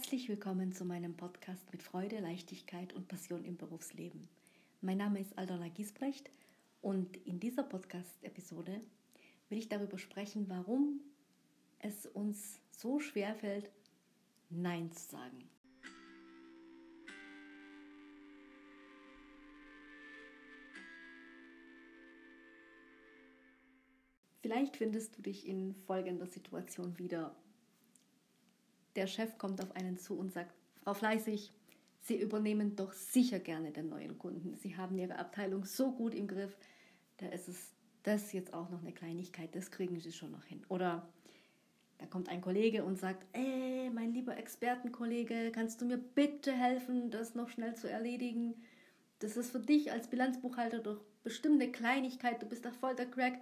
Herzlich willkommen zu meinem Podcast mit Freude, Leichtigkeit und Passion im Berufsleben. Mein Name ist Aldona Giesbrecht und in dieser Podcast-Episode will ich darüber sprechen, warum es uns so schwer fällt, Nein zu sagen. Vielleicht findest du dich in folgender Situation wieder. Der Chef kommt auf einen zu und sagt, Frau Fleißig, Sie übernehmen doch sicher gerne den neuen Kunden. Sie haben Ihre Abteilung so gut im Griff, da ist es das jetzt auch noch eine Kleinigkeit, das kriegen Sie schon noch hin. Oder da kommt ein Kollege und sagt, ey, mein lieber Expertenkollege, kannst du mir bitte helfen, das noch schnell zu erledigen? Das ist für dich als Bilanzbuchhalter doch bestimmt eine Kleinigkeit, du bist doch voll der Crack.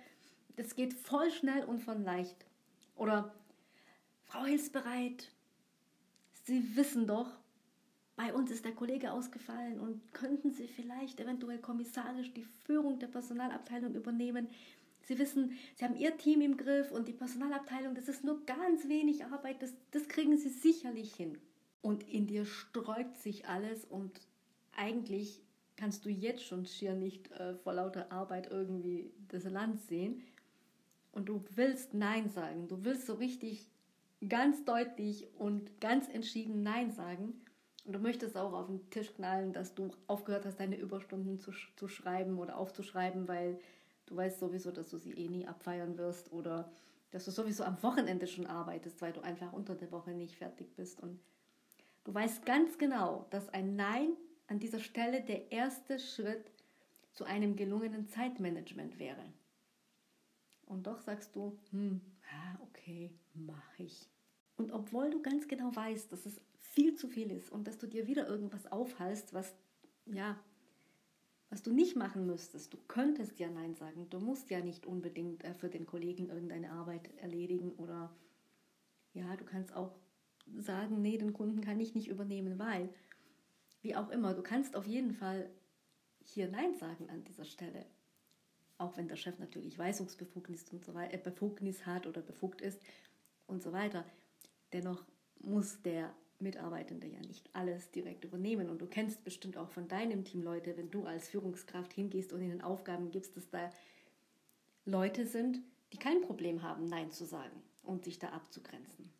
Das geht voll schnell und von leicht. Oder Frau Hilfsbereit, Sie wissen doch, bei uns ist der Kollege ausgefallen und könnten Sie vielleicht eventuell kommissarisch die Führung der Personalabteilung übernehmen. Sie wissen, Sie haben Ihr Team im Griff und die Personalabteilung, das ist nur ganz wenig Arbeit, das, das kriegen Sie sicherlich hin. Und in dir sträubt sich alles und eigentlich kannst du jetzt schon schier nicht äh, vor lauter Arbeit irgendwie das Land sehen. Und du willst Nein sagen. Du willst so richtig ganz deutlich und ganz entschieden Nein sagen. Und du möchtest auch auf den Tisch knallen, dass du aufgehört hast, deine Überstunden zu, zu schreiben oder aufzuschreiben, weil du weißt sowieso, dass du sie eh nie abfeiern wirst oder dass du sowieso am Wochenende schon arbeitest, weil du einfach unter der Woche nicht fertig bist. Und du weißt ganz genau, dass ein Nein an dieser Stelle der erste Schritt zu einem gelungenen Zeitmanagement wäre. Und doch sagst du, hm, okay, mach ich. Und obwohl du ganz genau weißt, dass es viel zu viel ist und dass du dir wieder irgendwas aufhalst, was, ja, was du nicht machen müsstest, du könntest ja Nein sagen. Du musst ja nicht unbedingt äh, für den Kollegen irgendeine Arbeit erledigen oder ja, du kannst auch sagen, nee, den Kunden kann ich nicht übernehmen, weil, wie auch immer, du kannst auf jeden Fall hier Nein sagen an dieser Stelle. Auch wenn der Chef natürlich Weisungsbefugnis und so weiter, äh, Befugnis hat oder befugt ist und so weiter. Dennoch muss der Mitarbeitende ja nicht alles direkt übernehmen. Und du kennst bestimmt auch von deinem Team Leute, wenn du als Führungskraft hingehst und ihnen Aufgaben gibst, dass da Leute sind, die kein Problem haben, Nein zu sagen und sich da abzugrenzen.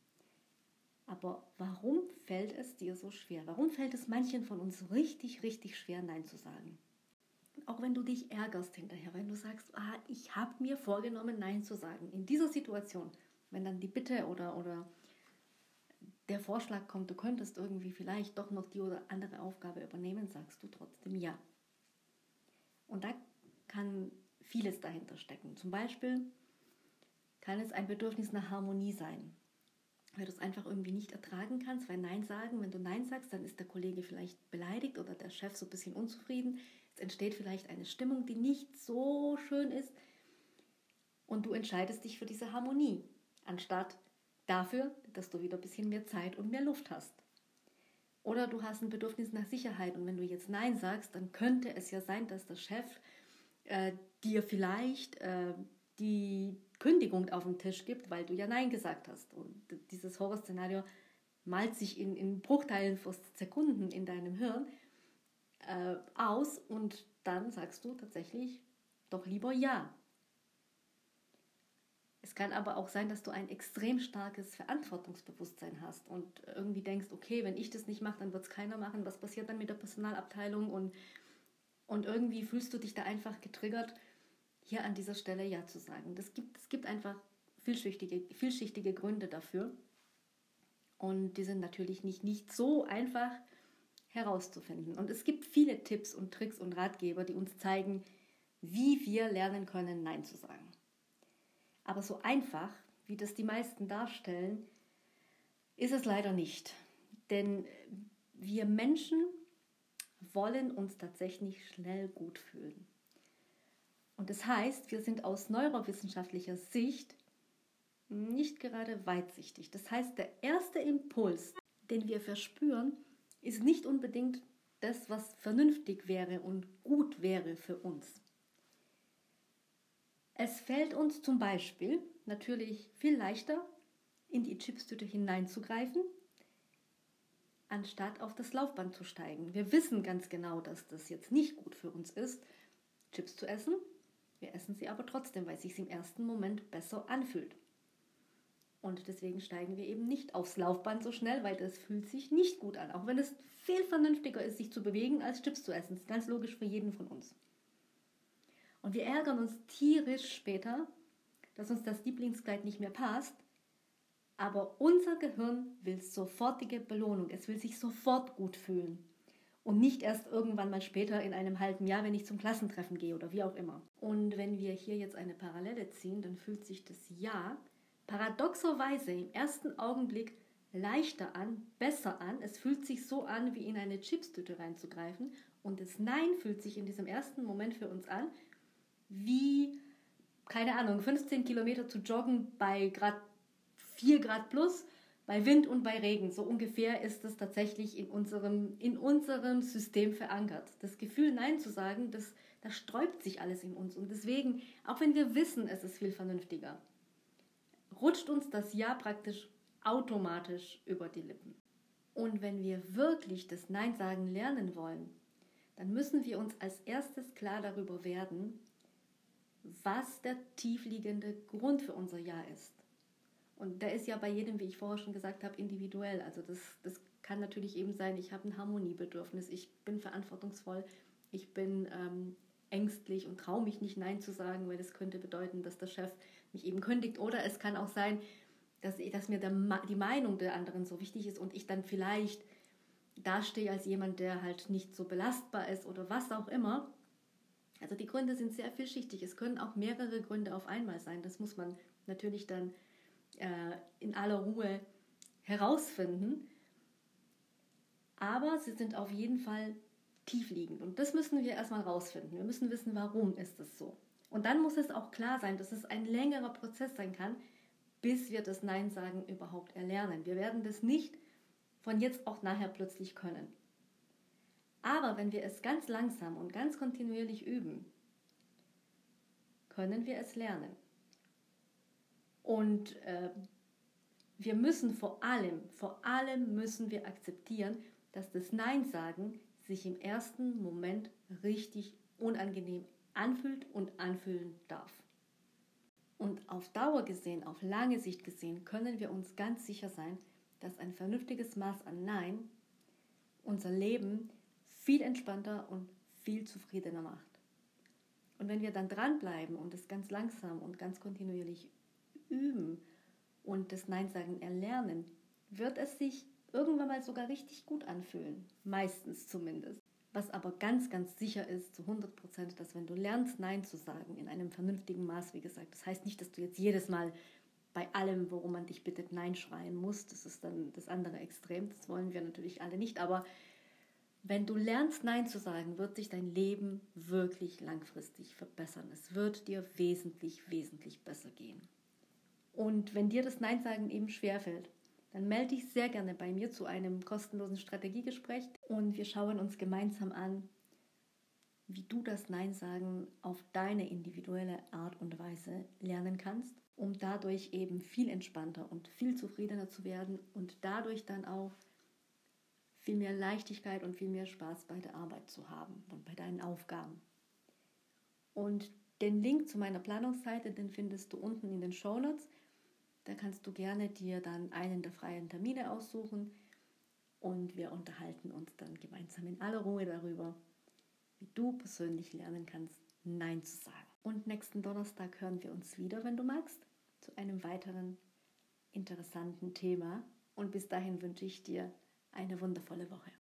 Aber warum fällt es dir so schwer? Warum fällt es manchen von uns richtig, richtig schwer, Nein zu sagen? Auch wenn du dich ärgerst hinterher, wenn du sagst, ah, ich habe mir vorgenommen, Nein zu sagen. In dieser Situation, wenn dann die Bitte oder, oder der Vorschlag kommt, du könntest irgendwie vielleicht doch noch die oder andere Aufgabe übernehmen, sagst du trotzdem ja. Und da kann vieles dahinter stecken. Zum Beispiel kann es ein Bedürfnis nach Harmonie sein, weil du es einfach irgendwie nicht ertragen kannst, weil Nein sagen, wenn du Nein sagst, dann ist der Kollege vielleicht beleidigt oder der Chef so ein bisschen unzufrieden. Es entsteht vielleicht eine Stimmung, die nicht so schön ist und du entscheidest dich für diese Harmonie, anstatt Dafür, dass du wieder ein bisschen mehr Zeit und mehr Luft hast. Oder du hast ein Bedürfnis nach Sicherheit und wenn du jetzt Nein sagst, dann könnte es ja sein, dass der Chef äh, dir vielleicht äh, die Kündigung auf den Tisch gibt, weil du ja Nein gesagt hast. Und dieses Horrorszenario malt sich in, in Bruchteilen von Sekunden in deinem Hirn äh, aus und dann sagst du tatsächlich doch lieber Ja. Es kann aber auch sein, dass du ein extrem starkes Verantwortungsbewusstsein hast und irgendwie denkst, okay, wenn ich das nicht mache, dann wird es keiner machen. Was passiert dann mit der Personalabteilung? Und, und irgendwie fühlst du dich da einfach getriggert, hier an dieser Stelle Ja zu sagen. Das gibt, es gibt einfach vielschichtige, vielschichtige Gründe dafür. Und die sind natürlich nicht, nicht so einfach herauszufinden. Und es gibt viele Tipps und Tricks und Ratgeber, die uns zeigen, wie wir lernen können, Nein zu sagen. Aber so einfach, wie das die meisten darstellen, ist es leider nicht. Denn wir Menschen wollen uns tatsächlich schnell gut fühlen. Und das heißt, wir sind aus neurowissenschaftlicher Sicht nicht gerade weitsichtig. Das heißt, der erste Impuls, den wir verspüren, ist nicht unbedingt das, was vernünftig wäre und gut wäre für uns. Es fällt uns zum Beispiel natürlich viel leichter, in die Chipstüte hineinzugreifen, anstatt auf das Laufband zu steigen. Wir wissen ganz genau, dass das jetzt nicht gut für uns ist, Chips zu essen. Wir essen sie aber trotzdem, weil es sich im ersten Moment besser anfühlt. Und deswegen steigen wir eben nicht aufs Laufband so schnell, weil das fühlt sich nicht gut an. Auch wenn es viel vernünftiger ist, sich zu bewegen, als Chips zu essen. Das ist ganz logisch für jeden von uns. Und wir ärgern uns tierisch später, dass uns das Lieblingskleid nicht mehr passt. Aber unser Gehirn will sofortige Belohnung. Es will sich sofort gut fühlen. Und nicht erst irgendwann mal später in einem halben Jahr, wenn ich zum Klassentreffen gehe oder wie auch immer. Und wenn wir hier jetzt eine Parallele ziehen, dann fühlt sich das Ja paradoxerweise im ersten Augenblick leichter an, besser an. Es fühlt sich so an, wie in eine Chipstüte reinzugreifen. Und das Nein fühlt sich in diesem ersten Moment für uns an, wie, keine Ahnung, 15 Kilometer zu joggen bei Grad 4 Grad plus, bei Wind und bei Regen. So ungefähr ist es tatsächlich in unserem, in unserem System verankert. Das Gefühl, Nein zu sagen, das, das sträubt sich alles in uns. Und deswegen, auch wenn wir wissen, es ist viel vernünftiger, rutscht uns das Ja praktisch automatisch über die Lippen. Und wenn wir wirklich das Nein sagen lernen wollen, dann müssen wir uns als erstes klar darüber werden, was der tiefliegende Grund für unser Ja ist. Und der ist ja bei jedem, wie ich vorher schon gesagt habe, individuell. Also das, das kann natürlich eben sein, ich habe ein Harmoniebedürfnis, ich bin verantwortungsvoll, ich bin ähm, ängstlich und traue mich nicht Nein zu sagen, weil das könnte bedeuten, dass der Chef mich eben kündigt. Oder es kann auch sein, dass, dass mir der, die Meinung der anderen so wichtig ist und ich dann vielleicht dastehe als jemand, der halt nicht so belastbar ist oder was auch immer. Also die Gründe sind sehr vielschichtig. Es können auch mehrere Gründe auf einmal sein. Das muss man natürlich dann äh, in aller Ruhe herausfinden. Aber sie sind auf jeden Fall tiefliegend. Und das müssen wir erstmal rausfinden. Wir müssen wissen, warum ist es so. Und dann muss es auch klar sein, dass es ein längerer Prozess sein kann, bis wir das Nein sagen überhaupt erlernen. Wir werden das nicht von jetzt auf nachher plötzlich können. Aber wenn wir es ganz langsam und ganz kontinuierlich üben, können wir es lernen. Und äh, wir müssen vor allem, vor allem müssen wir akzeptieren, dass das Nein sagen sich im ersten Moment richtig unangenehm anfühlt und anfühlen darf. Und auf Dauer gesehen, auf lange Sicht gesehen, können wir uns ganz sicher sein, dass ein vernünftiges Maß an Nein unser Leben viel entspannter und viel zufriedener macht. Und wenn wir dann dranbleiben und es ganz langsam und ganz kontinuierlich üben und das Nein sagen erlernen, wird es sich irgendwann mal sogar richtig gut anfühlen. Meistens zumindest. Was aber ganz, ganz sicher ist, zu 100 Prozent, dass wenn du lernst, Nein zu sagen, in einem vernünftigen Maß, wie gesagt, das heißt nicht, dass du jetzt jedes Mal bei allem, worum man dich bittet, Nein schreien musst. Das ist dann das andere Extrem. Das wollen wir natürlich alle nicht. Aber wenn du lernst, Nein zu sagen, wird sich dein Leben wirklich langfristig verbessern. Es wird dir wesentlich, wesentlich besser gehen. Und wenn dir das Nein sagen eben schwerfällt, dann melde dich sehr gerne bei mir zu einem kostenlosen Strategiegespräch und wir schauen uns gemeinsam an, wie du das Nein sagen auf deine individuelle Art und Weise lernen kannst, um dadurch eben viel entspannter und viel zufriedener zu werden und dadurch dann auch viel mehr Leichtigkeit und viel mehr Spaß bei der Arbeit zu haben und bei deinen Aufgaben. Und den Link zu meiner Planungsseite, den findest du unten in den Show Notes. Da kannst du gerne dir dann einen der freien Termine aussuchen und wir unterhalten uns dann gemeinsam in aller Ruhe darüber, wie du persönlich lernen kannst, Nein zu sagen. Und nächsten Donnerstag hören wir uns wieder, wenn du magst, zu einem weiteren interessanten Thema. Und bis dahin wünsche ich dir eine wundervolle Woche.